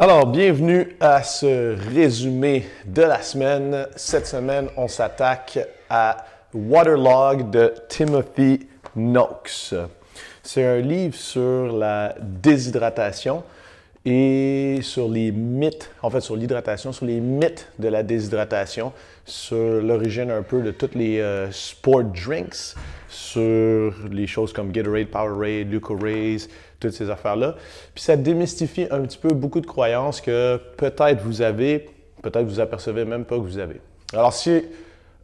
Alors, bienvenue à ce résumé de la semaine. Cette semaine, on s'attaque à Waterlog de Timothy Noakes. C'est un livre sur la déshydratation et sur les mythes, en fait sur l'hydratation, sur les mythes de la déshydratation, sur l'origine un peu de tous les euh, sport drinks, sur les choses comme Gatorade, Powerade, Leukoraze, toutes ces affaires-là. Puis ça démystifie un petit peu beaucoup de croyances que peut-être vous avez, peut-être vous apercevez même pas que vous avez. Alors si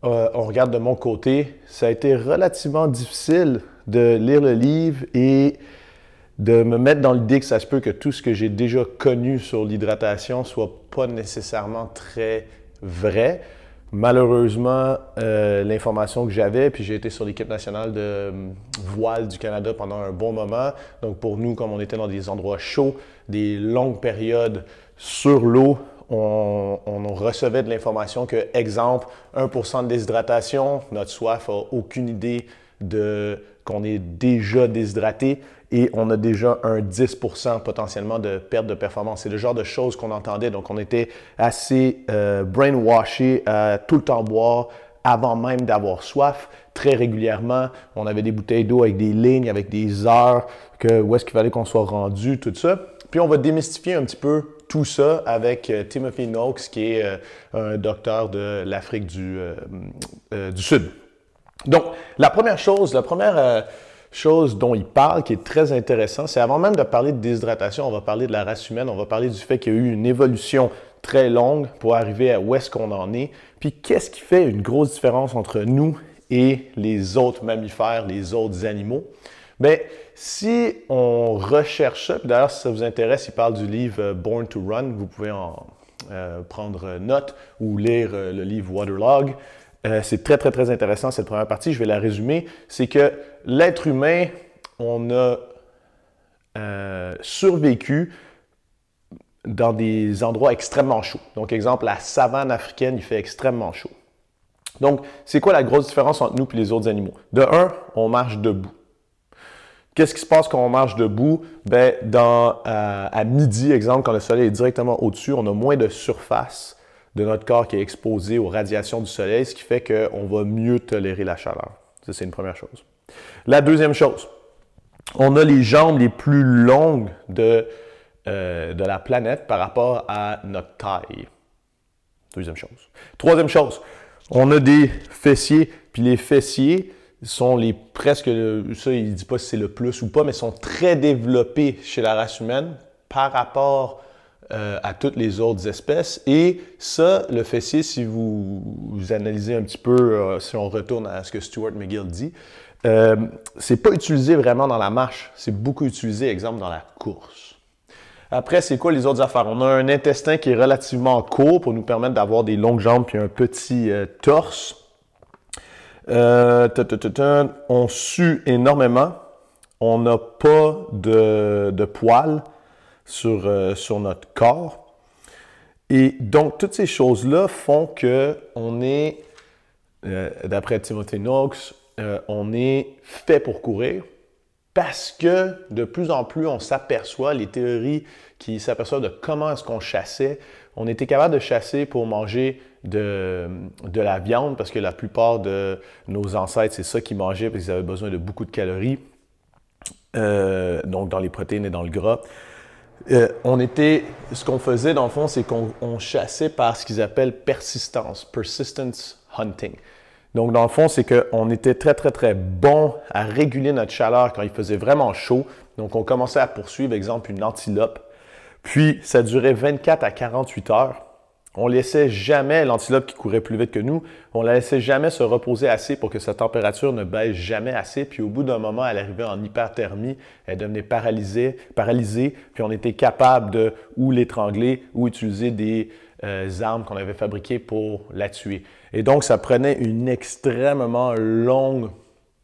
euh, on regarde de mon côté, ça a été relativement difficile de lire le livre et de me mettre dans l'idée que ça se peut que tout ce que j'ai déjà connu sur l'hydratation soit pas nécessairement très vrai. Malheureusement, euh, l'information que j'avais, puis j'ai été sur l'équipe nationale de euh, voile du Canada pendant un bon moment. Donc pour nous, comme on était dans des endroits chauds, des longues périodes sur l'eau, on, recevait de l'information que, exemple, 1% de déshydratation, notre soif n'a aucune idée de qu'on est déjà déshydraté et on a déjà un 10% potentiellement de perte de performance. C'est le genre de choses qu'on entendait. Donc, on était assez euh, brainwashé à tout le temps boire avant même d'avoir soif. Très régulièrement, on avait des bouteilles d'eau avec des lignes, avec des heures, que, où est-ce qu'il fallait qu'on soit rendu, tout ça. Puis, on va démystifier un petit peu tout ça avec euh, Timothy Noakes, qui est euh, un docteur de l'Afrique du, du Sud. Donc, la première chose, la première euh, chose dont il parle, qui est très intéressant, c'est avant même de parler de déshydratation, on va parler de la race humaine, on va parler du fait qu'il y a eu une évolution très longue pour arriver à où est-ce qu'on en est. Puis, qu'est-ce qui fait une grosse différence entre nous et les autres mammifères, les autres animaux? Bien, si on recherche ça, d'ailleurs, si ça vous intéresse, il parle du livre euh, Born to Run, vous pouvez en euh, prendre note ou lire le livre Waterlog. Euh, c'est très, très, très intéressant cette première partie. Je vais la résumer. C'est que l'être humain, on a euh, survécu dans des endroits extrêmement chauds. Donc, exemple, la savane africaine, il fait extrêmement chaud. Donc, c'est quoi la grosse différence entre nous et les autres animaux? De un, on marche debout. Qu'est-ce qui se passe quand on marche debout? Ben, euh, à midi, exemple, quand le soleil est directement au-dessus, on a moins de surface de notre corps qui est exposé aux radiations du soleil, ce qui fait qu'on va mieux tolérer la chaleur. Ça, c'est une première chose. La deuxième chose, on a les jambes les plus longues de, euh, de la planète par rapport à notre taille. Deuxième chose. Troisième chose, on a des fessiers, puis les fessiers sont les presque, ça il ne dit pas si c'est le plus ou pas, mais sont très développés chez la race humaine par rapport euh, à toutes les autres espèces. Et ça, le fessier, si vous, analysez un petit peu, euh, si on retourne à ce que Stuart McGill dit, euh, c'est pas utilisé vraiment dans la marche, c'est beaucoup utilisé, exemple, dans la course. Après, c'est quoi les autres affaires? On a un intestin qui est relativement court pour nous permettre d'avoir des longues jambes puis un petit torse. on sue énormément. On n'a pas de, de poils sur, euh, sur notre corps. Et donc, toutes ces choses-là font que on est, euh, d'après Timothy Knox, euh, on est fait pour courir parce que de plus en plus, on s'aperçoit, les théories qui s'aperçoivent de comment est-ce qu'on chassait, on était capable de chasser pour manger de, de, la viande parce que la plupart de nos ancêtres, c'est ça qu'ils mangeaient parce qu'ils avaient besoin de beaucoup de calories, donc dans les protéines et dans le gras. Euh, on était, ce qu'on faisait dans le fond, c'est qu'on chassait par ce qu'ils appellent persistance, persistence hunting. Donc dans le fond, c'est qu'on était très très très bon à réguler notre chaleur quand il faisait vraiment chaud. Donc on commençait à poursuivre, exemple, une antilope. Puis ça durait 24 à 48 heures. On laissait jamais l'antilope qui courait plus vite que nous, on la laissait jamais se reposer assez pour que sa température ne baisse jamais assez. Puis au bout d'un moment, elle arrivait en hyperthermie, elle devenait paralysée, paralysée puis on était capable de ou l'étrangler ou utiliser des euh, armes qu'on avait fabriquées pour la tuer. Et donc, ça prenait une extrêmement longue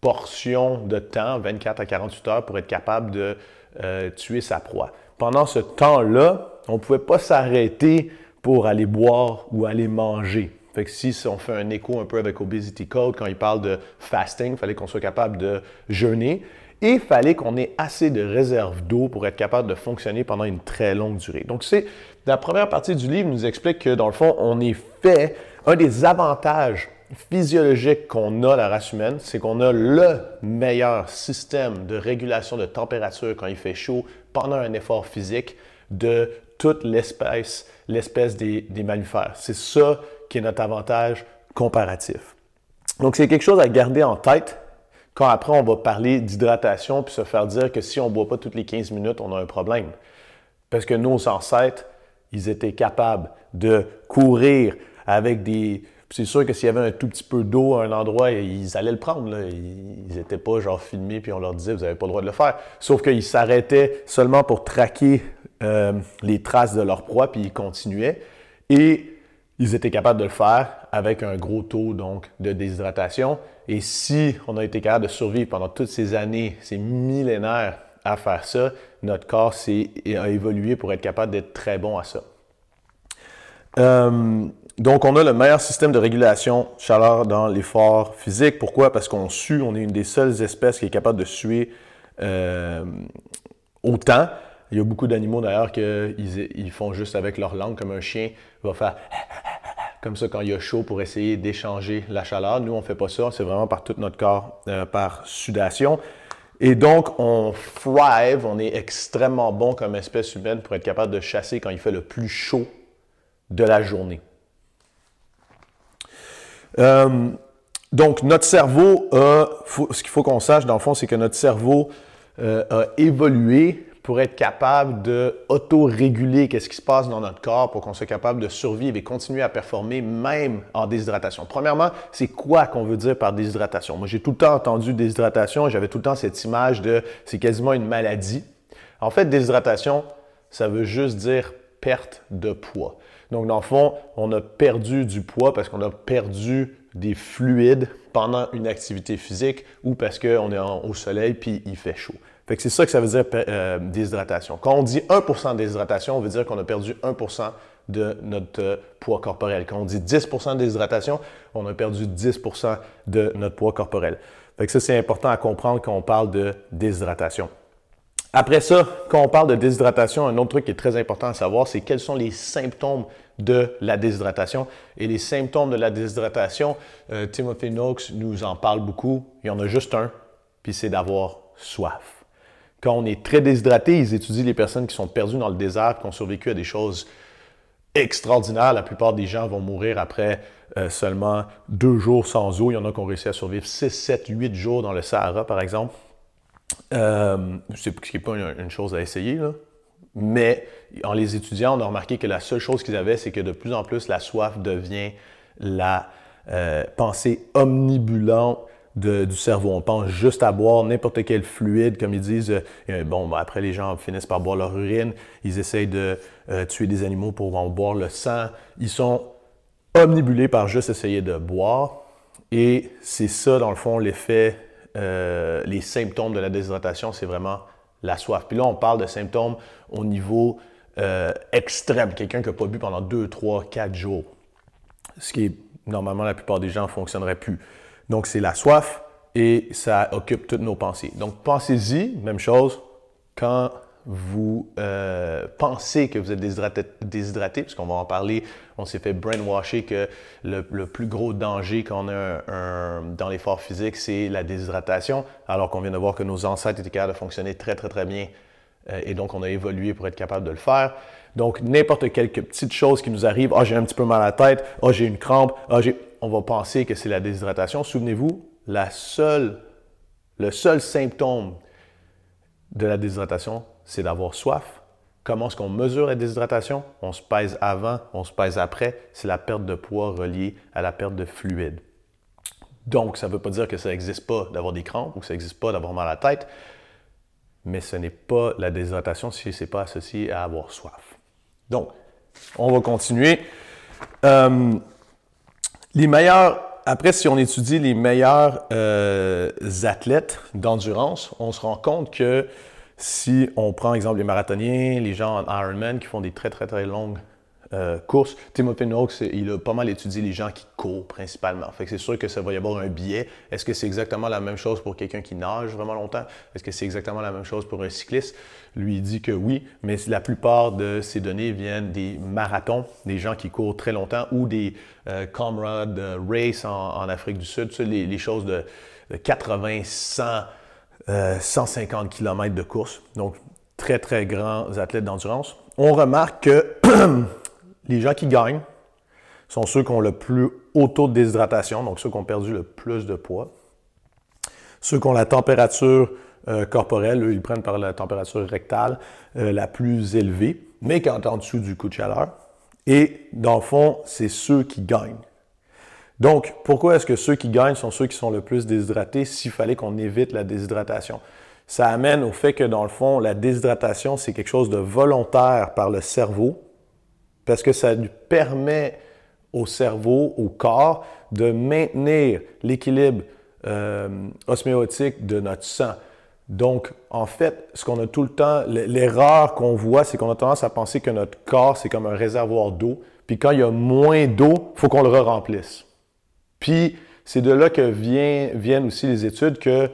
portion de temps, 24 à 48 heures, pour être capable de euh, tuer sa proie. Pendant ce temps-là, on ne pouvait pas s'arrêter pour aller boire ou aller manger. Fait que si on fait un écho un peu avec Obesity Code, quand il parle de fasting, il fallait qu'on soit capable de jeûner. et il fallait qu'on ait assez de réserves d'eau pour être capable de fonctionner pendant une très longue durée. Donc, c'est la première partie du livre nous explique que dans le fond, on est fait, un des avantages physiologiques qu'on a la race humaine, c'est qu'on a le meilleur système de régulation de température quand il fait chaud pendant un effort physique de toute l'espèce, l'espèce des, des mammifères. C'est ça qui est notre avantage comparatif. Donc, c'est quelque chose à garder en tête quand après on va parler d'hydratation puis se faire dire que si on ne boit pas toutes les 15 minutes, on a un problème. Parce que nos ancêtres, ils étaient capables de courir avec des. C'est sûr que s'il y avait un tout petit peu d'eau à un endroit, ils allaient le prendre. Ils n'étaient pas genre filmés puis on leur disait vous n'avez pas le droit de le faire. Sauf qu'ils s'arrêtaient seulement pour traquer euh, les traces de leur proie puis ils continuaient. Et ils étaient capables de le faire avec un gros taux donc de déshydratation. Et si on a été capable de survivre pendant toutes ces années, ces millénaires à faire ça, notre corps a évolué pour être capable d'être très bon à ça. Euh, donc, on a le meilleur système de régulation chaleur dans l'effort physique. Pourquoi? Parce qu'on sue, on est une des seules espèces qui est capable de suer euh, autant. Il y a beaucoup d'animaux d'ailleurs qu'ils ils font juste avec leur langue, comme un chien va faire comme ça quand il y a chaud pour essayer d'échanger la chaleur. Nous, on ne fait pas ça, c'est vraiment par tout notre corps, euh, par sudation. Et donc, on thrive, on est extrêmement bon comme espèce humaine pour être capable de chasser quand il fait le plus chaud de la journée. Euh, donc, notre cerveau a, ce qu'il faut qu'on sache dans le fond, c'est que notre cerveau euh, a évolué pour être capable de auto-réguler qu'est-ce qui se passe dans notre corps pour qu'on soit capable de survivre et continuer à performer même en déshydratation. Premièrement, c'est quoi qu'on veut dire par déshydratation? Moi, j'ai tout le temps entendu déshydratation j'avais tout le temps cette image de c'est quasiment une maladie. En fait, déshydratation, ça veut juste dire perte de poids. Donc, dans le fond, on a perdu du poids parce qu'on a perdu des fluides pendant une activité physique ou parce qu'on est au soleil puis il fait chaud c'est ça que ça veut dire euh, déshydratation. Quand on dit 1% de déshydratation, on veut dire qu'on a perdu 1% de notre euh, poids corporel. Quand on dit 10% de déshydratation, on a perdu 10% de notre poids corporel. Fait que ça, c'est important à comprendre quand on parle de déshydratation. Après ça, quand on parle de déshydratation, un autre truc qui est très important à savoir, c'est quels sont les symptômes de la déshydratation. Et les symptômes de la déshydratation, euh, Timothy Noakes nous en parle beaucoup. Il y en a juste un, puis c'est d'avoir soif. Quand on est très déshydraté, ils étudient les personnes qui sont perdues dans le désert, qui ont survécu à des choses extraordinaires. La plupart des gens vont mourir après euh, seulement deux jours sans eau. Il y en a qui ont réussi à survivre 6, 7, 8 jours dans le Sahara, par exemple. Euh, ce n'est pas une, chose à essayer, mais en les étudiant, on a remarqué que la seule chose qu'ils avaient, c'est que de plus en plus, la soif devient la euh, pensée omnibulante du cerveau. On pense juste à boire n'importe quel fluide, comme ils disent. Euh, bon, ben, après, les gens finissent par boire leur urine. Ils essayent de euh, tuer des animaux pour en boire le sang. Ils sont omnibulés par juste essayer de boire. Et c'est ça, dans le fond, l'effet, euh, les symptômes de la déshydratation, c'est vraiment la soif. Puis là, on parle de symptômes au niveau extrême. Quelqu'un qui n'a pas bu pendant 2, 3, 4 jours. Ce qui normalement, la plupart des gens ne fonctionneraient plus. Donc, c'est la soif et ça occupe toutes nos pensées. Donc, pensez-y, même chose, quand vous euh, pensez que vous êtes déshydraté, puisqu'on va en parler, on s'est fait brainwasher que le, plus gros danger qu'on a dans l'effort physique, c'est la déshydratation, alors qu'on vient de voir que nos ancêtres étaient capables de fonctionner très, très, très bien. Euh, et donc, on a évolué pour être capable de le faire. Donc, n'importe quelle petite chose qui nous arrive, ah, j'ai un petit peu mal à la tête, ah, j'ai une crampe, ah, j'ai on va penser que c'est la déshydratation. Souvenez-vous, le seul symptôme de la déshydratation, c'est d'avoir soif. Comment est-ce qu'on mesure la déshydratation? On se pèse avant, on se pèse après. C'est la perte de poids reliée à la perte de fluide. Donc, ça ne veut pas dire que ça n'existe pas d'avoir des crampes ou que ça n'existe pas d'avoir mal à la tête, mais ce n'est pas la déshydratation si ce n'est pas associé à avoir soif. Donc, on va continuer. Euh, les meilleurs, après, si on étudie les meilleurs euh, athlètes d'endurance, on se rend compte que si on prend exemple les marathoniens, les gens en Ironman qui font des très très très longues euh, course. Timothy Noakes, il a pas mal étudié les gens qui courent principalement. Fait que c'est sûr que ça va y avoir un biais. Est-ce que c'est exactement la même chose pour quelqu'un qui nage vraiment longtemps? Est-ce que c'est exactement la même chose pour un cycliste? Lui, dit que oui, mais la plupart de ces données viennent des marathons, des gens qui courent très longtemps ou des euh, comrades race en, Afrique du Sud, les, les choses de, 80, 100, 150 km de course. Donc, très, très grands athlètes d'endurance. On remarque que les gens qui gagnent sont ceux qui ont le plus haut taux de déshydratation, donc ceux qui ont perdu le plus de poids. Ceux qui ont la température euh, corporelle, eux, ils prennent par la température rectale euh, la plus élevée, mais qui est en dessous du coup de chaleur. Et dans le fond, c'est ceux qui gagnent. Donc, pourquoi est-ce que ceux qui gagnent sont ceux qui sont le plus déshydratés s'il fallait qu'on évite la déshydratation? Ça amène au fait que, dans le fond, la déshydratation, c'est quelque chose de volontaire par le cerveau, parce que ça lui permet au cerveau, au corps, de maintenir l'équilibre euh, osméotique de notre sang. Donc, en fait, ce qu'on a tout le temps, l'erreur qu'on voit, c'est qu'on a tendance à penser que notre corps, c'est comme un réservoir d'eau. Puis quand il y a moins d'eau, il faut qu'on le re-remplisse. Puis, c'est de là que viennent aussi les études que,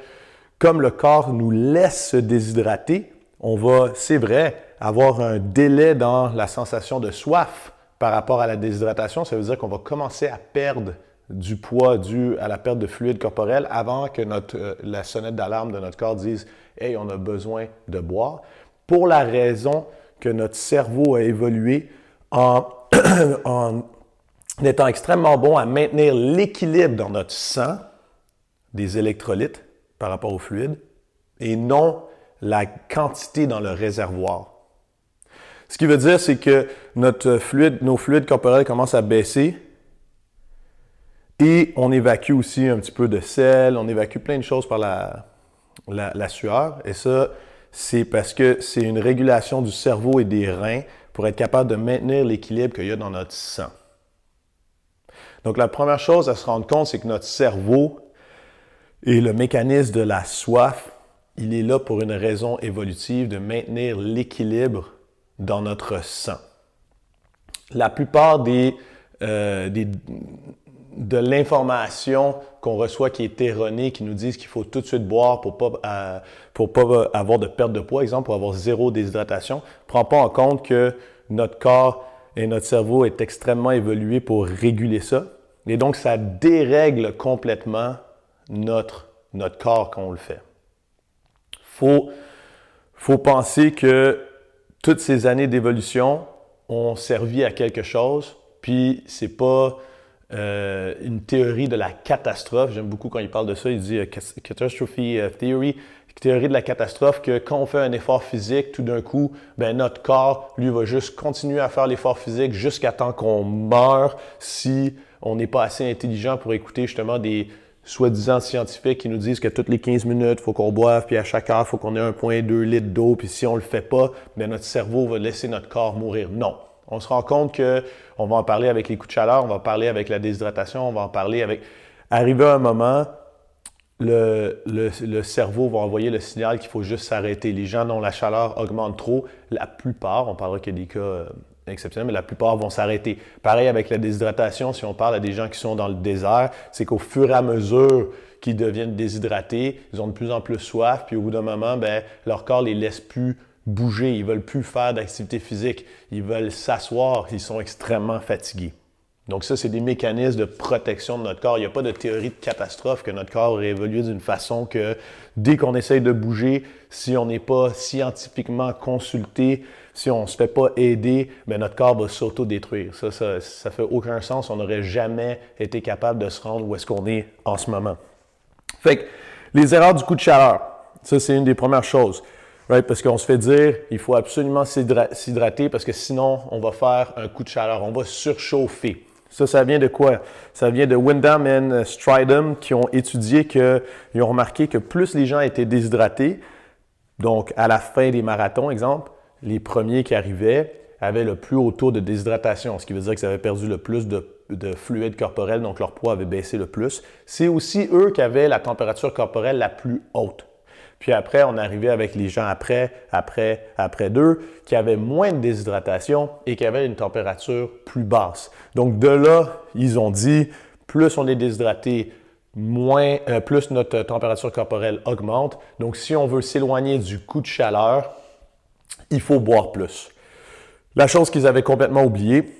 comme le corps nous laisse se déshydrater, on va, c'est vrai, avoir un délai dans la sensation de soif par rapport à la déshydratation. Ça veut dire qu'on va commencer à perdre du poids dû à la perte de fluide corporel avant que notre, euh, la sonnette d'alarme de notre corps dise Hey, on a besoin de boire. Pour la raison que notre cerveau a évolué en, en étant extrêmement bon à maintenir l'équilibre dans notre sang des électrolytes par rapport au fluide et non la quantité dans le réservoir. Ce qui veut dire, c'est que notre fluide, nos fluides corporels commencent à baisser et on évacue aussi un petit peu de sel, on évacue plein de choses par la, la, sueur. Et ça, c'est parce que c'est une régulation du cerveau et des reins pour être capable de maintenir l'équilibre qu'il y a dans notre sang. Donc la première chose à se rendre compte, c'est que notre cerveau et le mécanisme de la soif, il est là pour une raison évolutive de maintenir l'équilibre dans notre sang. La plupart des, euh, des de l'information qu'on reçoit qui est erronée, qui nous disent qu'il faut tout de suite boire pour pas, euh, pour pas avoir de perte de poids, exemple, pour avoir zéro déshydratation, prend pas en compte que notre corps et notre cerveau est extrêmement évolué pour réguler ça. Et donc, ça dérègle complètement notre, notre corps quand on le fait. Faut, faut penser que toutes ces années d'évolution ont servi à quelque chose, puis c'est pas euh, une théorie de la catastrophe. J'aime beaucoup quand il parle de ça. Il dit euh, catastrophe euh, theory, théorie de la catastrophe, que quand on fait un effort physique, tout d'un coup, ben, notre corps, lui, va juste continuer à faire l'effort physique jusqu'à temps qu'on meurt si on n'est pas assez intelligent pour écouter justement des soi-disant scientifiques qui nous disent que toutes les 15 minutes, il faut qu'on boive, puis à chaque heure, il faut qu'on ait 1,2 litre d'eau, puis si on le fait pas, ben, notre cerveau va laisser notre corps mourir. Non. On se rend compte que on va en parler avec les coups de chaleur, on va en parler avec la déshydratation, on va en parler avec. Arrivé à un moment, le, le, cerveau va envoyer le signal qu'il faut juste s'arrêter. Les gens dont la chaleur augmente trop, la plupart, on parlera qu'il y a des cas exceptionnels, mais la plupart vont s'arrêter. Pareil avec la déshydratation, si on parle à des gens qui sont dans le désert, c'est qu'au fur et à mesure qu'ils deviennent déshydratés, ils ont de plus en plus soif, puis au bout d'un moment, ben, leur corps les laisse plus bouger, ils veulent plus faire d'activité physique, ils veulent s'asseoir, ils sont extrêmement fatigués. Donc ça, c'est des mécanismes de protection de notre corps. Il n'y a pas de théorie de catastrophe que notre corps aurait évolué d'une façon que dès qu'on essaye de bouger, si on n'est pas scientifiquement consulté, si on ne se fait pas aider, bien, notre corps va s'auto-détruire. Ça, ça, ne fait aucun sens. On n'aurait jamais été capable de se rendre où est-ce qu'on est en ce moment. Fait que les erreurs du coup de chaleur, ça, c'est une des premières choses. Right? Parce qu'on se fait dire, il faut absolument s'hydrater parce que sinon, on va faire un coup de chaleur, on va surchauffer. Ça, ça vient de quoi? Ça vient de Wyndham et Stridham qui ont étudié que, ils ont remarqué que plus les gens étaient déshydratés, donc à la fin des marathons, exemple, les premiers qui arrivaient avaient le plus haut taux de déshydratation, ce qui veut dire qu'ils avaient perdu le plus de, de fluide corporel, donc leur poids avait baissé le plus. C'est aussi eux qui avaient la température corporelle la plus haute. Puis après, on arrivait avec les gens après, après, après d'eux, qui avaient moins de déshydratation et qui avaient une température plus basse. Donc de là, ils ont dit, plus on est déshydraté, moins, euh, plus notre température corporelle augmente. Donc si on veut s'éloigner du coup de chaleur, il faut boire plus. La chose qu'ils avaient complètement oubliée,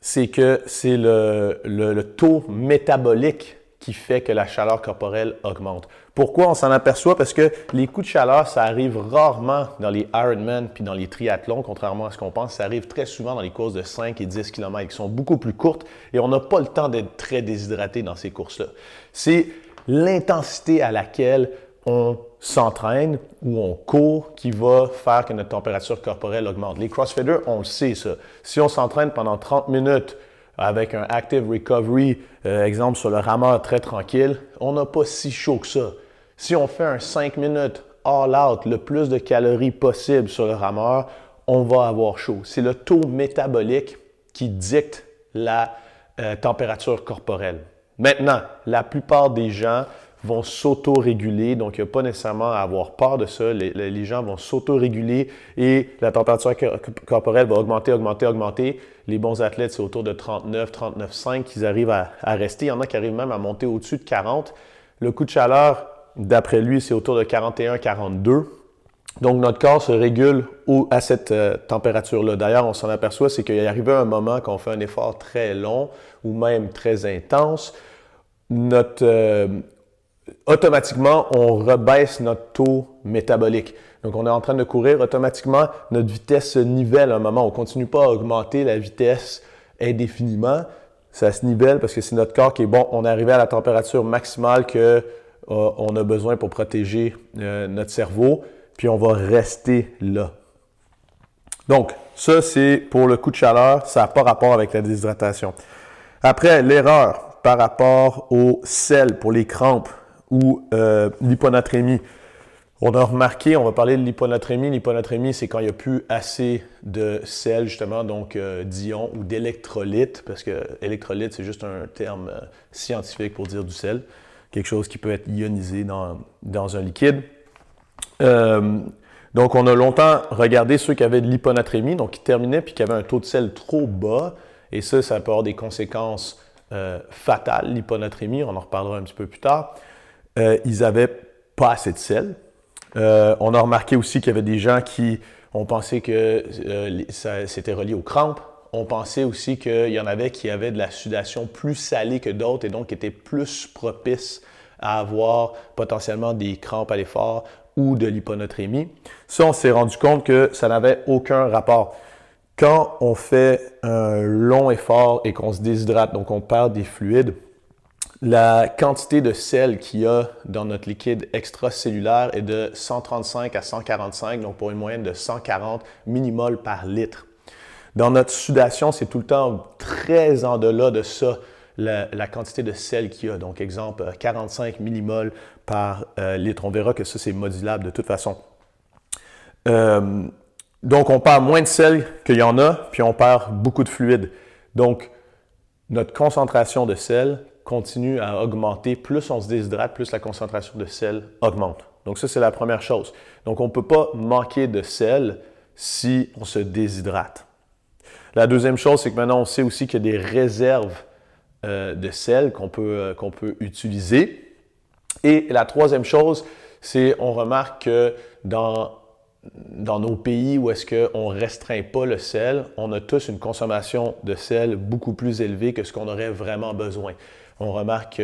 c'est que c'est le, le, taux métabolique qui fait que la chaleur corporelle augmente. Pourquoi on s'en aperçoit? Parce que les coups de chaleur, ça arrive rarement dans les Ironman puis dans les triathlons, contrairement à ce qu'on pense. Ça arrive très souvent dans les courses de 5 et 10 km qui sont beaucoup plus courtes et on n'a pas le temps d'être très déshydraté dans ces courses-là. C'est l'intensité à laquelle on s'entraîne ou on court qui va faire que notre température corporelle augmente. Les crossfitters, on le sait ça. Si on s'entraîne pendant 30 minutes avec un active recovery, euh, exemple sur le rameur très tranquille, on n'a pas si chaud que ça. Si on fait un 5 minutes all out, le plus de calories possible sur le rameur, on va avoir chaud. C'est le taux métabolique qui dicte la euh, température corporelle. Maintenant, la plupart des gens vont s'auto-réguler, donc il n'y a pas nécessairement à avoir peur de ça. Les, gens vont s'auto-réguler et la température corporelle va augmenter, augmenter, augmenter. Les bons athlètes, c'est autour de 39, 39,5 qu'ils arrivent à, rester. Il y en a qui arrivent même à monter au-dessus de 40. Le coup de chaleur, d'après lui, c'est autour de 41, 42. Donc, notre corps se régule à cette euh, température-là. D'ailleurs, on s'en aperçoit, c'est qu'il arrive un moment qu'on fait un effort très long ou même très intense. Notre, euh, automatiquement, on rebaisse notre taux métabolique. Donc, on est en train de courir, automatiquement, notre vitesse se nivelle à un moment. On ne continue pas à augmenter la vitesse indéfiniment. Ça se nivelle parce que c'est notre corps qui est bon. On est arrivé à la température maximale qu'on euh, a besoin pour protéger euh, notre cerveau, puis on va rester là. Donc, ça, c'est pour le coup de chaleur. Ça n'a pas rapport avec la déshydratation. Après, l'erreur par rapport au sel pour les crampes ou euh, l'hyponatrémie. On a remarqué, on va parler de l'hyponatrémie. L'hyponatrémie, c'est quand il n'y a plus assez de sel, justement, donc euh, d'ions ou d'électrolytes, parce que électrolyte, c'est juste un terme euh, scientifique pour dire du sel, quelque chose qui peut être ionisé dans, un liquide. donc, on a longtemps regardé ceux qui avaient de l'hyponatrémie, donc qui terminaient puis qui avaient un taux de sel trop bas, et ça, ça peut avoir des conséquences fatales, l'hyponatrémie, on en reparlera un petit peu plus tard. Euh, ils n'avaient pas assez de sel. Euh, on a remarqué aussi qu'il y avait des gens qui ont pensé que euh, c'était relié aux crampes. On pensait aussi qu'il y en avait qui avaient de la sudation plus salée que d'autres et donc étaient plus propices à avoir potentiellement des crampes à l'effort ou de l'hyponatrémie. Ça, on s'est rendu compte que ça n'avait aucun rapport. Quand on fait un long effort et qu'on se déshydrate, donc on perd des fluides, la quantité de sel qu'il y a dans notre liquide extracellulaire est de 135 à 145, donc pour une moyenne de 140 millimoles par litre. Dans notre sudation, c'est tout le temps très en delà de ça, la, quantité de sel qu'il y a. Donc, exemple, 45 millimoles par euh, litre. On verra que ça, c'est modulable de toute façon. Euh, donc, on perd moins de sel qu'il y en a, puis on perd beaucoup de fluide. Donc, notre concentration de sel continue à augmenter, plus on se déshydrate, plus la concentration de sel augmente. Donc ça, c'est la première chose. Donc on ne peut pas manquer de sel si on se déshydrate. La deuxième chose, c'est que maintenant on sait aussi qu'il y a des réserves euh, de sel qu'on peut, euh, peut utiliser. Et la troisième chose, c'est on remarque que dans dans nos pays où est-ce qu'on ne restreint pas le sel, on a tous une consommation de sel beaucoup plus élevée que ce qu'on aurait vraiment besoin on remarque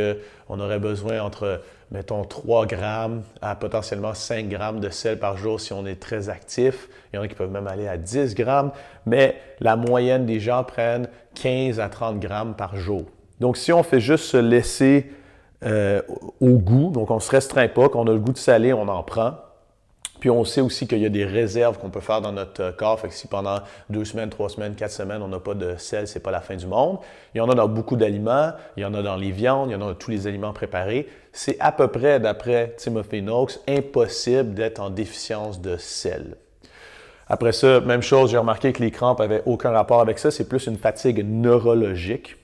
qu'on aurait besoin entre, mettons, 3 grammes à potentiellement 5 grammes de sel par jour si on est très actif. Il y en a qui peuvent même aller à 10 grammes, mais la moyenne des gens prennent 15 à 30 grammes par jour. Donc, si on fait juste se laisser euh, au goût, donc on ne se restreint pas, qu'on a le goût de salé, on en prend, puis on sait aussi qu'il y a des réserves qu'on peut faire dans notre euh, corps. Fait que si pendant deux semaines, trois semaines, quatre semaines, on n'a pas de sel, c'est pas la fin du monde. Il y en a dans beaucoup d'aliments, il y en a dans les viandes, il y en a dans tous les aliments préparés. C'est à peu près, d'après Timothy Noakes, impossible d'être en déficience de sel. Après ça, même chose, j'ai remarqué que les crampes n'avaient aucun rapport avec ça. C'est plus une fatigue neurologique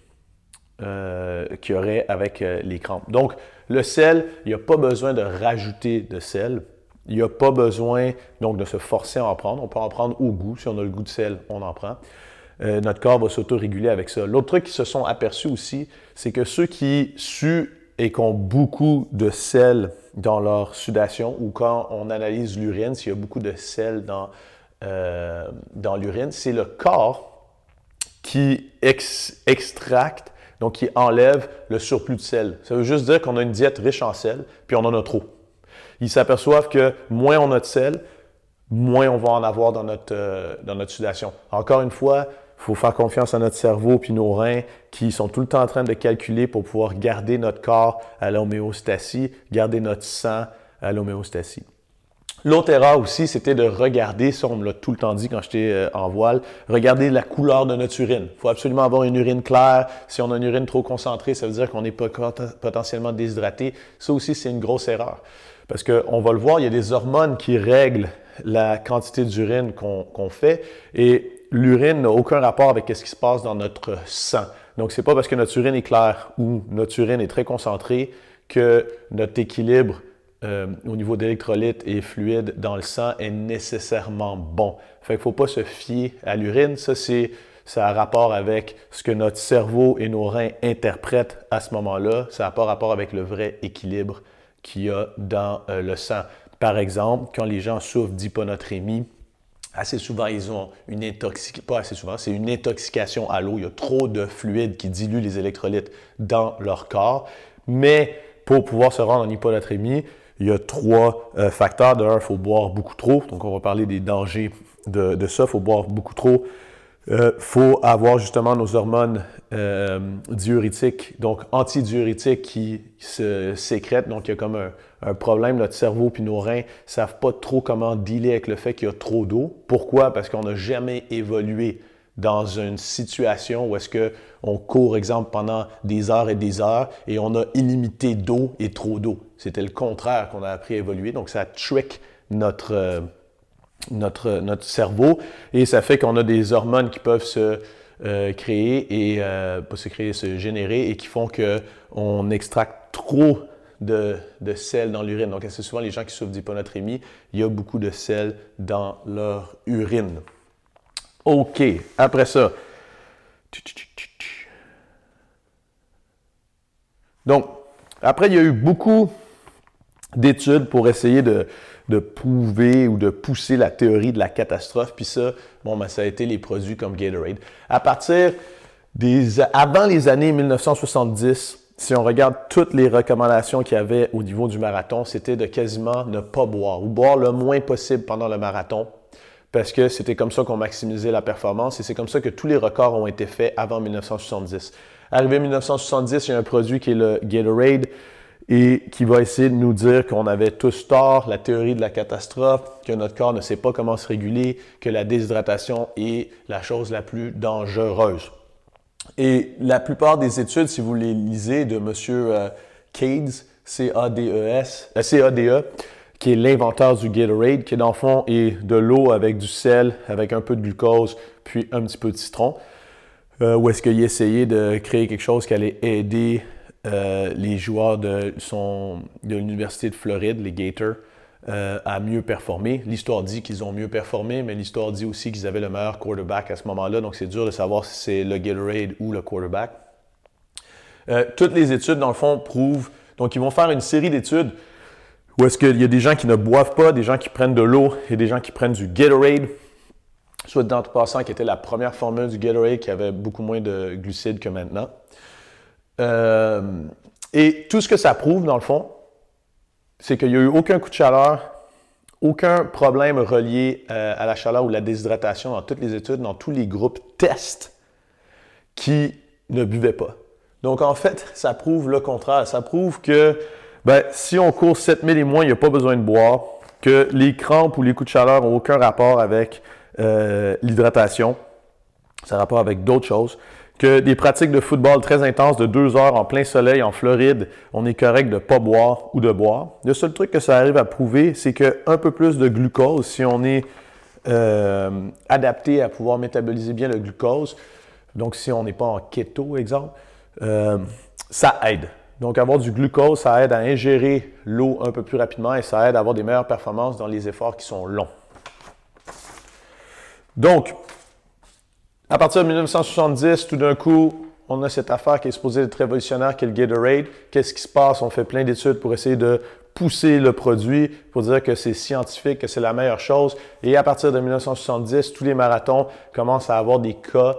euh, qu'il y aurait avec euh, les crampes. Donc, le sel, il n'y a pas besoin de rajouter de sel Il n'y a pas besoin donc de se forcer à en prendre. On peut en prendre au goût. Si on a le goût de sel, on en prend. Euh, notre corps va s'auto-réguler avec ça. L'autre truc qu'ils se sont aperçus aussi, c'est que ceux qui suent et qui ont beaucoup de sel dans leur sudation ou quand on analyse l'urine, s'il y a beaucoup de sel dans, euh, dans l'urine, c'est le corps qui extracte, donc qui enlève le surplus de sel. Ça veut juste dire qu'on a une diète riche en sel, puis on en a trop. Ils s'aperçoivent que moins on a de sel, moins on va en avoir dans notre, euh, dans notre sudation. Encore une fois, il faut faire confiance à notre cerveau puis nos reins qui sont tout le temps en train de calculer pour pouvoir garder notre corps à l'homéostasie, garder notre sang à l'homéostasie. L'autre erreur aussi, c'était de regarder, ça on me l'a tout le temps dit quand j'étais euh, en voile, regarder la couleur de notre urine. Il faut absolument avoir une urine claire. Si on a une urine trop concentrée, ça veut dire qu'on est potentiellement déshydraté. Ça aussi, c'est une grosse erreur. Parce qu'on va le voir, il y a des hormones qui règlent la quantité d'urine qu'on fait. Et l'urine n'a aucun rapport avec ce qui se passe dans notre sang. Donc, c'est pas parce que notre urine est claire ou notre urine est très concentrée que notre équilibre euh, au niveau d'électrolytes et fluides dans le sang est nécessairement bon. Fait qu'il faut pas se fier à l'urine. Ça, c'est ça a rapport avec ce que notre cerveau et nos reins interprètent à ce moment-là. Ça n'a pas rapport avec le vrai équilibre qu'il y a dans euh, le sang. Par exemple, quand les gens souffrent d'hyponatrémie, assez souvent, ils ont une intoxication, pas assez souvent, c'est une intoxication à l'eau. Il y a trop de fluide qui dilue les électrolytes dans leur corps. Mais pour pouvoir se rendre en hyponatrémie, il y a trois euh, facteurs. D'un, il faut boire beaucoup trop. Donc, on va parler des dangers de, de ça. Il faut boire beaucoup trop. Il euh, faut avoir justement nos hormones euh, diurétiques, donc antidiurétiques qui se sécrètent. Donc, il y a comme un, problème, notre cerveau puis nos reins ne savent pas trop comment dealer avec le fait qu'il y a trop d'eau. Pourquoi? Parce qu'on n'a jamais évolué dans une situation où est-ce qu'on court, exemple, pendant des heures et des heures et on a illimité d'eau et trop d'eau. C'était le contraire qu'on a appris à évoluer. Donc, ça trick notre, euh, notre, notre cerveau et ça fait qu'on a des hormones qui peuvent se euh, créer et euh, pas se créer, se générer et qui font qu'on extracte trop de, de sel dans l'urine. Donc, assez souvent, les gens qui souffrent d'hyponatrémie, il y a beaucoup de sel dans leur urine. OK, après ça. Donc, après, il y a eu beaucoup d'études pour essayer de, de, prouver ou de pousser la théorie de la catastrophe. Puis ça, bon, ben, ça a été les produits comme Gatorade. À partir des, avant les années 1970, si on regarde toutes les recommandations qu'il y avait au niveau du marathon, c'était de quasiment ne pas boire ou boire le moins possible pendant le marathon parce que c'était comme ça qu'on maximisait la performance et c'est comme ça que tous les records ont été faits avant 1970. Arrivé 1970, il y a un produit qui est le Gatorade et qui va essayer de nous dire qu'on avait tous tort, la théorie de la catastrophe, que notre corps ne sait pas comment se réguler, que la déshydratation est la chose la plus dangereuse. Et la plupart des études, si vous les lisez, de M. Euh, Cades, C-A-D-E-S, euh, C-A-D-E, qui est l'inventeur du Gatorade, qui dans le fond est de l'eau avec du sel, avec un peu de glucose, puis un petit peu de citron, euh, où est-ce qu'il essayait de créer quelque chose qui allait aider euh, les joueurs de, l'Université de Floride, les Gators, euh, à mieux performer. L'histoire dit qu'ils ont mieux performé, mais l'histoire dit aussi qu'ils avaient le meilleur quarterback à ce moment-là, donc c'est dur de savoir si c'est le Gatorade ou le quarterback. Euh, toutes les études, dans le fond, prouvent, donc ils vont faire une série d'études où est-ce qu'il y a des gens qui ne boivent pas, des gens qui prennent de l'eau et des gens qui prennent du Gatorade. Soit dans passant, qui était la première formule du Gatorade qui avait beaucoup moins de glucides que maintenant. Euh, et tout ce que ça prouve, dans le fond, c'est qu'il n'y a eu aucun coup de chaleur, aucun problème relié euh, à la chaleur ou la déshydratation dans toutes les études, dans tous les groupes tests qui ne buvaient pas. Donc, en fait, ça prouve le contraire. Ça prouve que ben, si on court 7000 et moins, il n'y a pas besoin de boire, que les crampes ou les coups de chaleur n'ont aucun rapport avec euh, l'hydratation. Ça a rapport avec d'autres choses que des pratiques de football très intenses de deux heures en plein soleil en Floride, on est correct de ne pas boire ou de boire. Le seul truc que ça arrive à prouver, c'est qu'un peu plus de glucose, si on est euh, adapté à pouvoir métaboliser bien le glucose, donc si on n'est pas en keto, exemple, euh, ça aide. Donc, avoir du glucose, ça aide à ingérer l'eau un peu plus rapidement et ça aide à avoir des meilleures performances dans les efforts qui sont longs. Donc, à partir de 1970, tout d'un coup, on a cette affaire qui est supposée être révolutionnaire, qui est le Gatorade. Qu'est-ce qui se passe? On fait plein d'études pour essayer de pousser le produit, pour dire que c'est scientifique, que c'est la meilleure chose. Et à partir de 1970, tous les marathons commencent à avoir des cas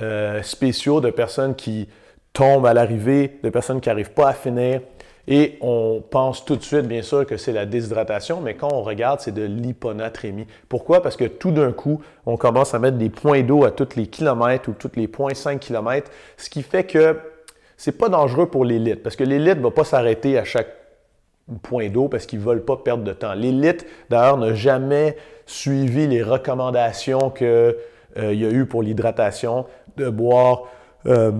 euh, spéciaux de personnes qui tombent à l'arrivée, de personnes qui n'arrivent pas à finir. Et on pense tout de suite, bien sûr, que c'est la déshydratation, mais quand on regarde, c'est de l'hyponatrémie. Pourquoi? Parce que tout d'un coup, on commence à mettre des points d'eau à tous les kilomètres ou tous les points 5 kilomètres, ce qui fait que c'est pas dangereux pour l'élite, parce que l'élite ne va pas s'arrêter à chaque point d'eau parce qu'ils ne veulent pas perdre de temps. L'élite, d'ailleurs, n'a jamais suivi les recommandations qu'il euh, y a eu pour l'hydratation de boire euh,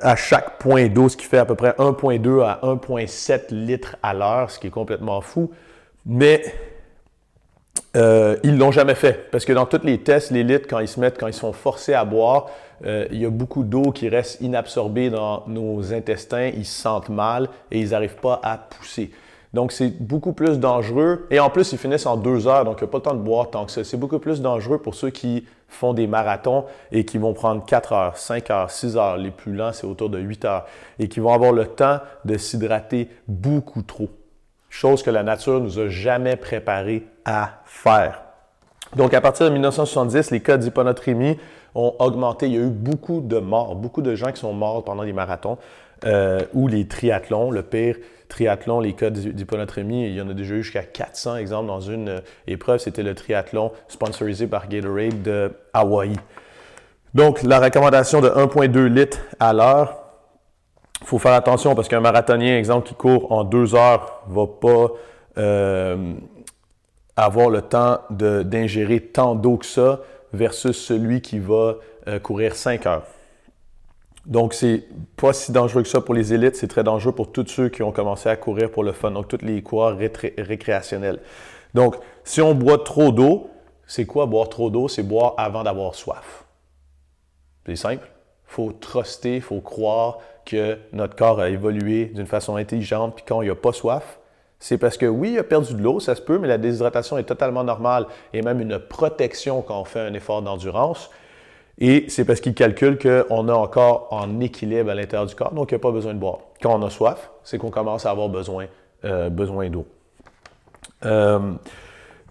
à chaque point d'eau, ce qui fait à peu près 1,2 à 1,7 litres à l'heure, ce qui est complètement fou. Mais euh, ils ne l'ont jamais fait parce que dans tous les tests, les litres, quand ils se mettent, quand ils sont forcés à boire, euh, il y a beaucoup d'eau qui reste inabsorbée dans nos intestins, ils se sentent mal et ils n'arrivent pas à pousser. Donc, c'est beaucoup plus dangereux. Et en plus, ils finissent en deux heures, donc il n'y a pas le temps de boire tant que ça. C'est beaucoup plus dangereux pour ceux qui font des marathons et qui vont prendre 4 heures, 5 heures, 6 heures. Les plus lents, c'est autour de 8 heures. Et qui vont avoir le temps de s'hydrater beaucoup trop. Chose que la nature nous a jamais préparé à faire. Donc, à partir de 1970, les cas d'hyponatrémie ont augmenté. Il y a eu beaucoup de morts, beaucoup de gens qui sont morts pendant les marathons euh, ou les triathlons. Le pire, triathlon, les cas d'hyponatrémie, il y en a déjà eu jusqu'à 400 exemples dans une euh, épreuve. C'était le triathlon sponsorisé par Gatorade de Hawaï. Donc, la recommandation de 1,2 litres à l'heure, il faut faire attention parce qu'un marathonien, exemple, qui court en deux heures, ne va pas euh, avoir le temps d'ingérer tant d'eau que ça versus celui qui va euh, courir 5 heures. Donc, c'est pas si dangereux que ça pour les élites, c'est très dangereux pour tous ceux qui ont commencé à courir pour le fun, donc tous les coureurs récréationnels. Donc, si on boit trop d'eau, c'est quoi boire trop d'eau? C'est boire avant d'avoir soif. C'est simple. Il faut truster, il faut croire que notre corps a évolué d'une façon intelligente, puis quand il n'y a pas soif, c'est parce que oui, il a perdu de l'eau, ça se peut, mais la déshydratation est totalement normale et même une protection quand on fait un effort d'endurance. Et c'est parce qu'il calcule qu'on a encore en équilibre à l'intérieur du corps, donc il n'y a pas besoin de boire. Quand on a soif, c'est qu'on commence à avoir besoin, euh, besoin d'eau. Euh,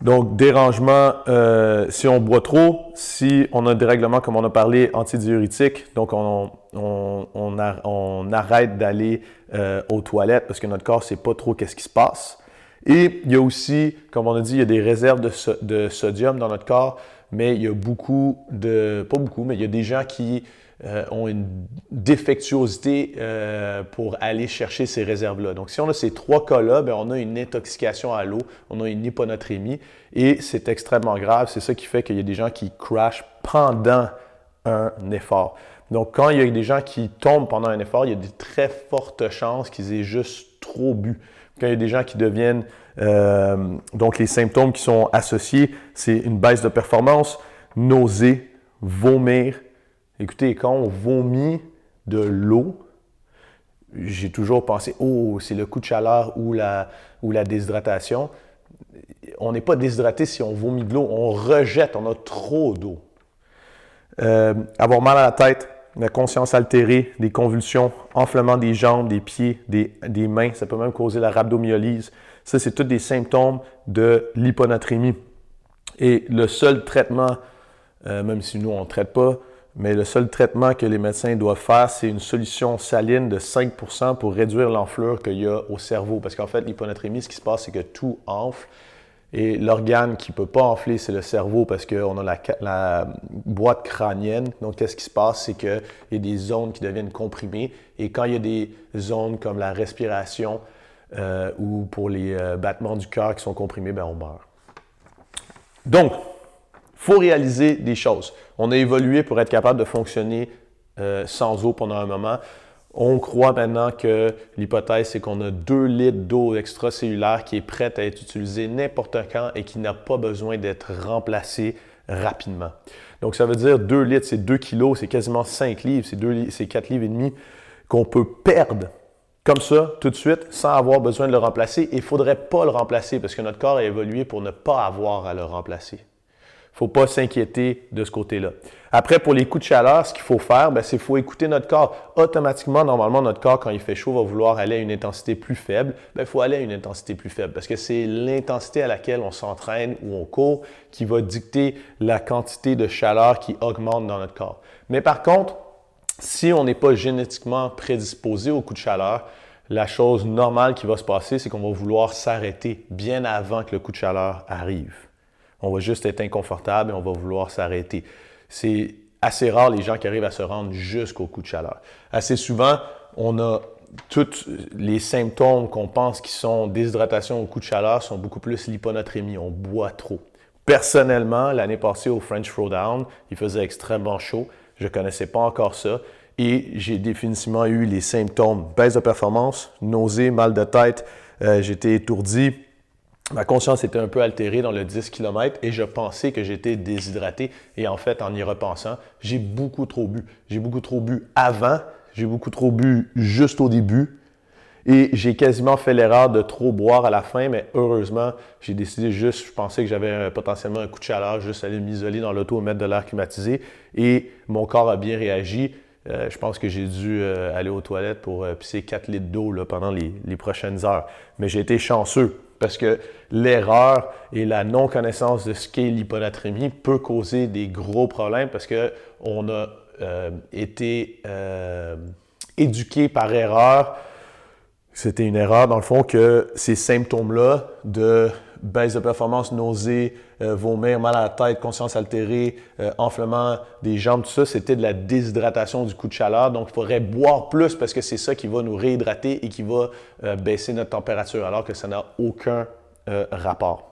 donc, dérangement, euh, si on boit trop, si on a des règlements, comme on a parlé, antidiurétiques, donc on, on, on, arrête d'aller aux toilettes parce que notre corps ne sait pas trop qu'est-ce qui se passe. Et il y a aussi, comme on a dit, il y a des réserves de sodium dans notre corps mais il y a beaucoup de, pas beaucoup, mais il y a des gens qui euh, ont une défectuosité euh, pour aller chercher ces réserves-là. Donc, si on a ces trois cas-là, ben, on a une intoxication à l'eau, on a une hyponatrémie et c'est extrêmement grave. C'est ça qui fait qu'il y a des gens qui crashent pendant un effort. Donc, quand il y a des gens qui tombent pendant un effort, il y a de très fortes chances qu'ils aient juste trop bu. Quand il y a des gens qui deviennent euh, donc, les symptômes qui sont associés, c'est une baisse de performance, nausée, vomir. Écoutez, quand on vomit de l'eau, j'ai toujours pensé, oh, c'est le coup de chaleur ou la, ou la déshydratation. On n'est pas déshydraté si on vomit de l'eau, on rejette, on a trop d'eau. Euh, avoir mal à la tête, la conscience altérée, des convulsions, enflement des jambes, des pieds, des, mains, ça peut même causer la rhabdomyolyse. Ça, c'est tous des symptômes de l'hyponatrémie. Et le seul traitement, euh, même si nous, on ne traite pas, mais le seul traitement que les médecins doivent faire, c'est une solution saline de 5% pour réduire l'enflure qu'il y a au cerveau. Parce qu'en fait, l'hyponatrémie, ce qui se passe, c'est que tout enfle. Et l'organe qui ne peut pas enfler, c'est le cerveau parce qu'on a la, boîte crânienne. Donc, qu'est-ce qui se passe? C'est qu'il y a des zones qui deviennent comprimées. Et quand il y a des zones comme la respiration, euh, ou pour les euh, battements du cœur qui sont comprimés, ben on meurt. Donc, il faut réaliser des choses. On a évolué pour être capable de fonctionner euh, sans eau pendant un moment. On croit maintenant que l'hypothèse, c'est qu'on a 2 litres d'eau extracellulaire qui est prête à être utilisée n'importe quand et qui n'a pas besoin d'être remplacée rapidement. Donc, ça veut dire 2 litres, c'est 2 kilos, c'est quasiment 5 livres, c'est 4 livres et demi qu'on peut perdre comme ça, tout de suite, sans avoir besoin de le remplacer. Il ne faudrait pas le remplacer parce que notre corps a évolué pour ne pas avoir à le remplacer. Faut pas s'inquiéter de ce côté-là. Après, pour les coups de chaleur, ce qu'il faut faire, ben, c'est qu'il faut écouter notre corps. Automatiquement, normalement, notre corps, quand il fait chaud, va vouloir aller à une intensité plus faible. Ben, il faut aller à une intensité plus faible parce que c'est l'intensité à laquelle on s'entraîne ou on court qui va dicter la quantité de chaleur qui augmente dans notre corps. Mais par contre, si on n'est pas génétiquement prédisposé au coup de chaleur, la chose normale qui va se passer, c'est qu'on va vouloir s'arrêter bien avant que le coup de chaleur arrive. On va juste être inconfortable et on va vouloir s'arrêter. C'est assez rare les gens qui arrivent à se rendre jusqu'au coup de chaleur. Assez souvent, on a tous les symptômes qu'on pense qui sont déshydratation au coup de chaleur sont beaucoup plus l'hyponatrémie. On boit trop. Personnellement, l'année passée au French Throwdown, il faisait extrêmement chaud. Je ne connaissais pas encore ça. Et j'ai définitivement eu les symptômes baisse de performance, nausée, mal de tête. Euh, j'étais étourdi. Ma conscience était un peu altérée dans le 10 km et je pensais que j'étais déshydraté. Et en fait, en y repensant, j'ai beaucoup trop bu. J'ai beaucoup trop bu avant, j'ai beaucoup trop bu juste au début, et j'ai quasiment fait l'erreur de trop boire à la fin, mais heureusement, j'ai décidé juste, je pensais que j'avais potentiellement un coup de chaleur, juste aller m'isoler dans l'auto, mettre de l'air climatisé. Et mon corps a bien réagi. Euh, je pense que j'ai dû euh, aller aux toilettes pour euh, pisser 4 litres d'eau pendant les, les, prochaines heures. Mais j'ai été chanceux parce que l'erreur et la non-connaissance de ce qu'est l'hyponatrémie peut causer des gros problèmes parce qu'on a été éduqué par erreur. C'était une erreur, dans le fond, que ces symptômes-là de baisse de performance, nausée, euh, vomir, mal à la tête, conscience altérée, euh, enflement des jambes, tout ça, c'était de la déshydratation du coup de chaleur. Donc, il faudrait boire plus parce que c'est ça qui va nous réhydrater et qui va euh, baisser notre température, alors que ça n'a aucun rapport.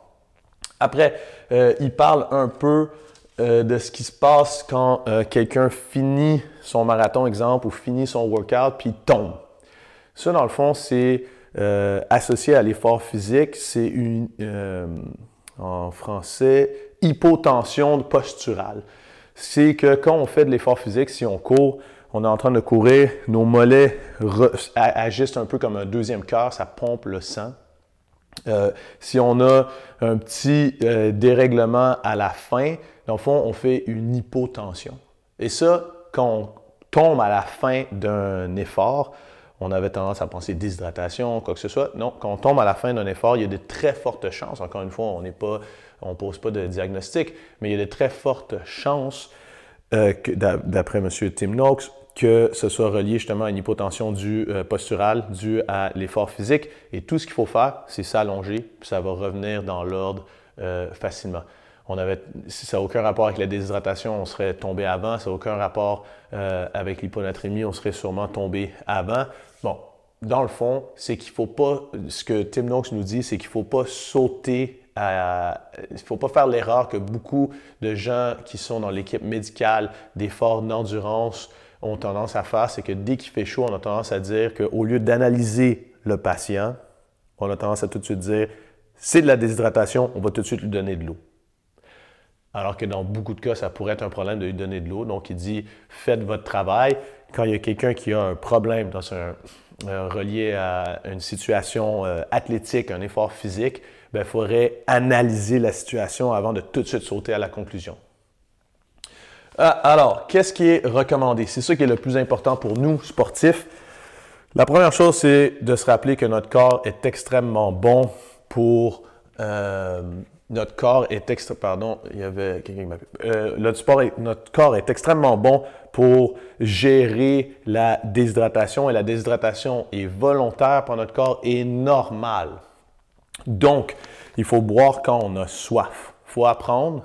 Après, il parle un peu de ce qui se passe quand quelqu'un finit son marathon, exemple, ou finit son workout, puis tombe. Ça, dans le fond, c'est euh, associé à l'effort physique. C'est une, euh, en français, hypotension posturale. C'est que quand on fait de l'effort physique, si on court, on est en train de courir, nos mollets agissent un peu comme un deuxième cœur, ça pompe le sang. Euh, si on a un petit dérèglement à la fin, dans le fond, on fait une hypotension. Et ça, quand on tombe à la fin d'un effort, on avait tendance à penser déshydratation, quoi que ce soit. Non, quand on tombe à la fin d'un effort, il y a de très fortes chances, encore une fois, on n'est pas, pose pas de diagnostic, mais il y a de très fortes chances, euh, d'après M. Tim Noakes, que ce soit relié justement à une hypotension euh, posturale, due à l'effort physique. Et tout ce qu'il faut faire, c'est s'allonger, puis ça va revenir dans l'ordre euh, facilement. On avait, ça n'a aucun rapport avec la déshydratation, on serait tombé avant. Ça n'a aucun rapport avec l'hyponatrémie, on serait sûrement tombé avant. Bon, dans le fond, c'est qu'il faut pas, ce que Tim Noakes nous dit, c'est qu'il ne faut pas sauter à, il faut pas faire l'erreur que beaucoup de gens qui sont dans l'équipe médicale d'efforts d'endurance ont tendance à faire, c'est que dès qu'il fait chaud, on a tendance à dire qu'au lieu d'analyser le patient, on a tendance à tout de suite dire c'est de la déshydratation, on va tout de suite lui donner de l'eau. Alors que dans beaucoup de cas, ça pourrait être un problème de lui donner de l'eau. Donc, il dit faites votre travail, quand il y a quelqu'un qui a un problème dans un, euh, relié à une situation euh, athlétique, un effort physique, ben, il faudrait analyser la situation avant de tout de suite sauter à la conclusion. Ah, alors, qu'est-ce qui est recommandé? C'est ça qui est le plus important pour nous, sportifs. La première chose, c'est de se rappeler que notre corps est extrêmement bon pour euh, notre corps est sport notre corps est extrêmement bon pour gérer la déshydratation et la déshydratation est volontaire pour notre corps et normale. Donc, il faut boire quand on a soif. Il faut apprendre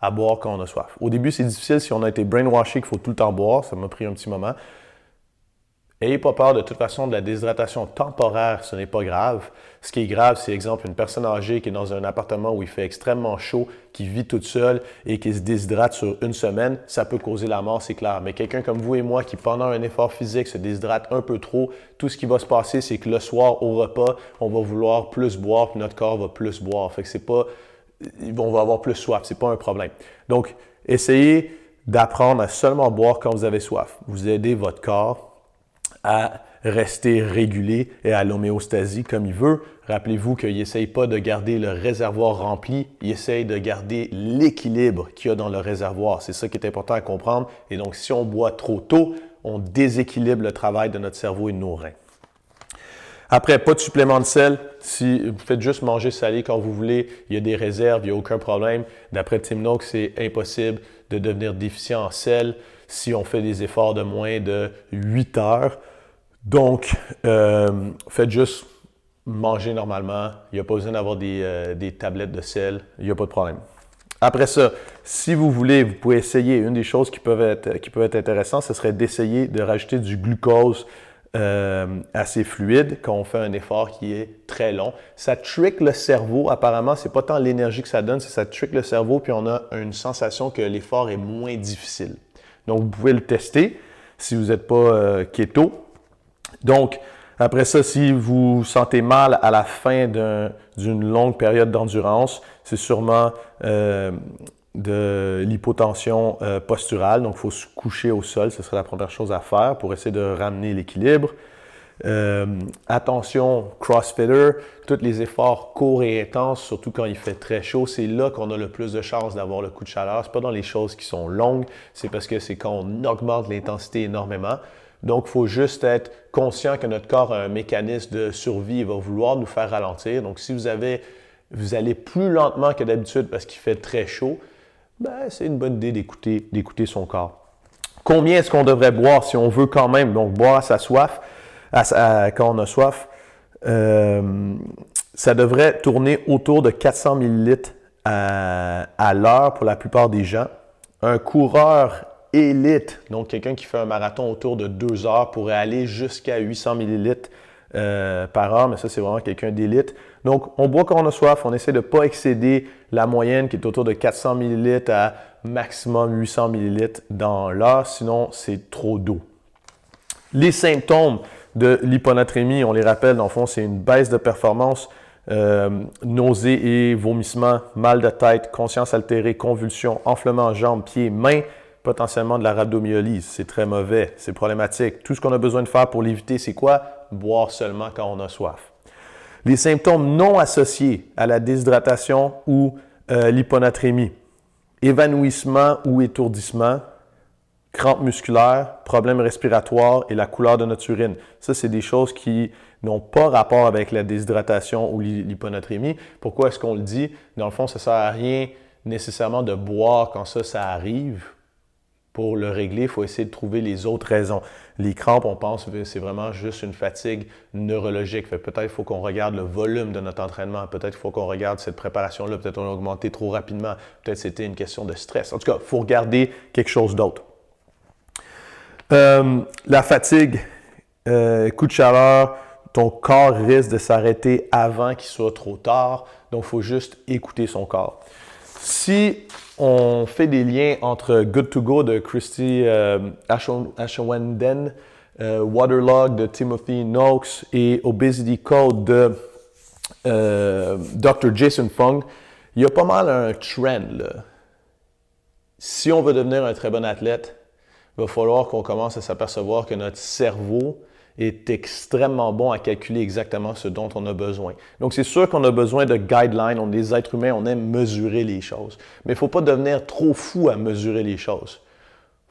à boire quand on a soif. Au début, c'est difficile si on a été brainwashé qu'il faut tout le temps boire. Ça m'a pris un petit moment. Ayez pas peur de toute façon de la déshydratation temporaire, ce n'est pas grave. Ce qui est grave, c'est exemple une personne âgée qui est dans un appartement où il fait extrêmement chaud, qui vit toute seule et qui se déshydrate sur une semaine, ça peut causer la mort, c'est clair. Mais quelqu'un comme vous et moi qui pendant un effort physique se déshydrate un peu trop, tout ce qui va se passer, c'est que le soir au repas, on va vouloir plus boire, puis notre corps va plus boire. Fait que c'est pas, on va avoir plus soif, c'est pas un problème. Donc, essayez d'apprendre à seulement boire quand vous avez soif. Vous aidez votre corps à rester régulé et à l'homéostasie comme il veut. Rappelez-vous qu'il n'essaye pas de garder le réservoir rempli, il essaye de garder l'équilibre qu'il y a dans le réservoir. C'est ça qui est important à comprendre. Et donc, si on boit trop tôt, on déséquilibre le travail de notre cerveau et de nos reins. Après, pas de supplément de sel. Si vous faites juste manger salé quand vous voulez, il y a des réserves, il n'y a aucun problème. D'après Tim Noakes, c'est impossible de devenir déficient en sel si on fait des efforts de moins de 8 heures. Donc, euh, faites juste manger normalement. Il n'y a pas besoin d'avoir des, euh, tablettes de sel. Il n'y a pas de problème. Après ça, si vous voulez, vous pouvez essayer. Une des choses qui peuvent être, qui intéressantes, ce serait d'essayer de rajouter du glucose euh, assez fluide quand on fait un effort qui est très long. Ça trick le cerveau. Apparemment, c'est pas tant l'énergie que ça donne, c'est ça trick le cerveau, puis on a une sensation que l'effort est moins difficile. Donc, vous pouvez le tester si vous n'êtes pas euh, keto. Donc, après ça, si vous sentez mal à la fin d'une longue période d'endurance, c'est sûrement euh, de l'hypotension euh, posturale. Donc, il faut se coucher au sol. Ce serait la première chose à faire pour essayer de ramener l'équilibre. Euh, attention, crossfitter, tous les efforts courts et intenses, surtout quand il fait très chaud, c'est là qu'on a le plus de chances d'avoir le coup de chaleur. C'est pas dans les choses qui sont longues, c'est parce que c'est quand on augmente l'intensité énormément. Donc, il faut juste être conscient que notre corps a un mécanisme de survie, il va vouloir nous faire ralentir. Donc, si vous avez, vous allez plus lentement que d'habitude parce qu'il fait très chaud, ben, c'est une bonne idée d'écouter, son corps. Combien est-ce qu'on devrait boire si on veut quand même, donc boire à sa soif, quand on a soif? Euh, ça devrait tourner autour de 400 ml à l'heure pour la plupart des gens. Un coureur élite, donc quelqu'un qui fait un marathon autour de deux heures pourrait aller jusqu'à 800 millilitres euh, par heure, mais ça c'est vraiment quelqu'un d'élite. Donc on boit quand on a soif, on essaie de ne pas excéder la moyenne qui est autour de 400 millilitres à maximum 800 millilitres dans l'heure, sinon c'est trop d'eau. Les symptômes de l'hyponatrémie, on les rappelle, dans le fond, c'est une baisse de performance, euh, nausées et vomissements, mal de tête, conscience altérée, convulsions, enflement jambes, pieds, mains, potentiellement de la rhabdomyolyse. C'est très mauvais, c'est problématique. Tout ce qu'on a besoin de faire pour l'éviter, c'est quoi? Boire seulement quand on a soif. Les symptômes non associés à la déshydratation ou euh, l'hyponatrémie, évanouissement ou étourdissement, crampes musculaires, problèmes respiratoires et la couleur de notre urine. Ça, c'est des choses qui n'ont pas rapport avec la déshydratation ou l'hyponatrémie. Pourquoi est-ce qu'on le dit? Dans le fond, ça ne sert à rien nécessairement de boire quand ça, ça arrive pour le régler, il faut essayer de trouver les autres raisons. Les crampes, on pense que c'est vraiment juste une fatigue neurologique. peut-être faut qu'on regarde le volume de notre entraînement. Peut-être faut qu'on regarde cette préparation-là. Peut-être qu'on a augmenté trop rapidement. Peut-être c'était une question de stress. En tout cas, il faut regarder quelque chose d'autre. Euh, la fatigue, euh, coup de chaleur, ton corps risque de s'arrêter avant qu'il soit trop tard. Donc, il faut juste écouter son corps. Si on fait des liens entre Good to Go de Christy euh, Ashwenden, euh, Waterlog de Timothy Noakes et Obesity Code de euh, Dr. Jason Fung. Il y a pas mal un trend. Si on veut devenir un très bon athlète, il va falloir qu'on commence à s'apercevoir que notre cerveau est extrêmement bon à calculer exactement ce dont on a besoin. Donc, c'est sûr qu'on a besoin de guidelines. On est des êtres humains, on aime mesurer les choses. Mais il ne faut pas devenir trop fou à mesurer les choses.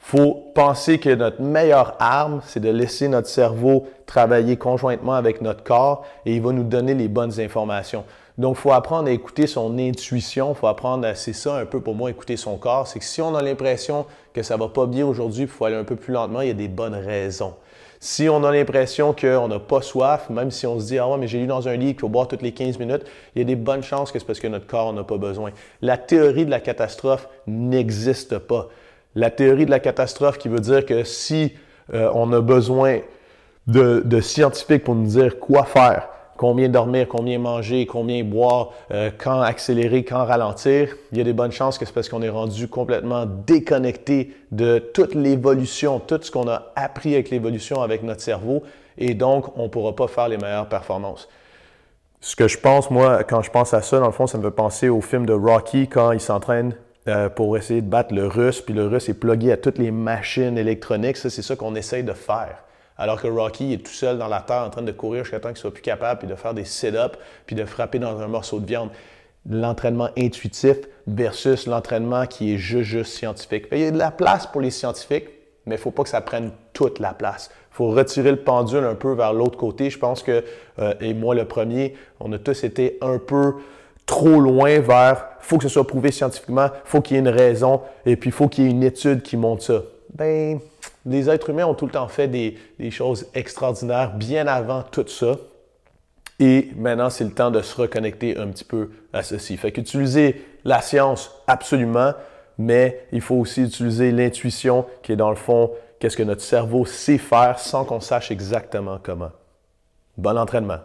Il faut penser que notre meilleure arme, c'est de laisser notre cerveau travailler conjointement avec notre corps et il va nous donner les bonnes informations. Donc, il faut apprendre à écouter son intuition, il faut apprendre à, c'est ça un peu pour moi, écouter son corps. C'est que si on a l'impression que ça va pas bien aujourd'hui, il faut aller un peu plus lentement, il y a des bonnes raisons. Si on a l'impression qu'on n'a pas soif, même si on se dit Ah ouais, mais j'ai lu dans un livre qu'il faut boire toutes les 15 minutes, il y a des bonnes chances que c'est parce que notre corps n'a pas besoin. La théorie de la catastrophe n'existe pas. La théorie de la catastrophe qui veut dire que si euh, on a besoin de scientifiques pour nous dire quoi faire, combien dormir, combien manger, combien boire, euh, quand accélérer, quand ralentir, il y a des bonnes chances que c'est parce qu'on est rendu complètement déconnecté de toute l'évolution, tout ce qu'on a appris avec l'évolution avec notre cerveau, et donc on ne pourra pas faire les meilleures performances. Ce que je pense, moi, quand je pense à ça, dans le fond, ça me fait penser au film de Rocky quand il s'entraîne euh, pour essayer de battre le russe, puis le russe est plugué à toutes les machines électroniques. Ça, c'est ça qu'on essaye de faire Alors que Rocky est tout seul dans la terre en train de courir jusqu'à temps qu'il soit plus capable, puis de faire des sit-ups, puis de frapper dans un morceau de viande. L'entraînement intuitif versus l'entraînement qui est juste, juste scientifique. Il y a de la place pour les scientifiques, mais il ne faut pas que ça prenne toute la place. Il faut retirer le pendule un peu vers l'autre côté. Je pense que, euh, et moi le premier, on a tous été un peu trop loin vers faut que ce soit prouvé scientifiquement, faut qu'il y ait une raison, et puis faut qu'il y ait une étude qui montre ça. Ben, les êtres humains ont tout le temps fait des, choses extraordinaires bien avant tout ça. Et maintenant, c'est le temps de se reconnecter un petit peu à ceci. Fait qu'utiliser la science, absolument, mais il faut aussi utiliser l'intuition qui est dans le fond, qu'est-ce que notre cerveau sait faire sans qu'on sache exactement comment. Bon entraînement.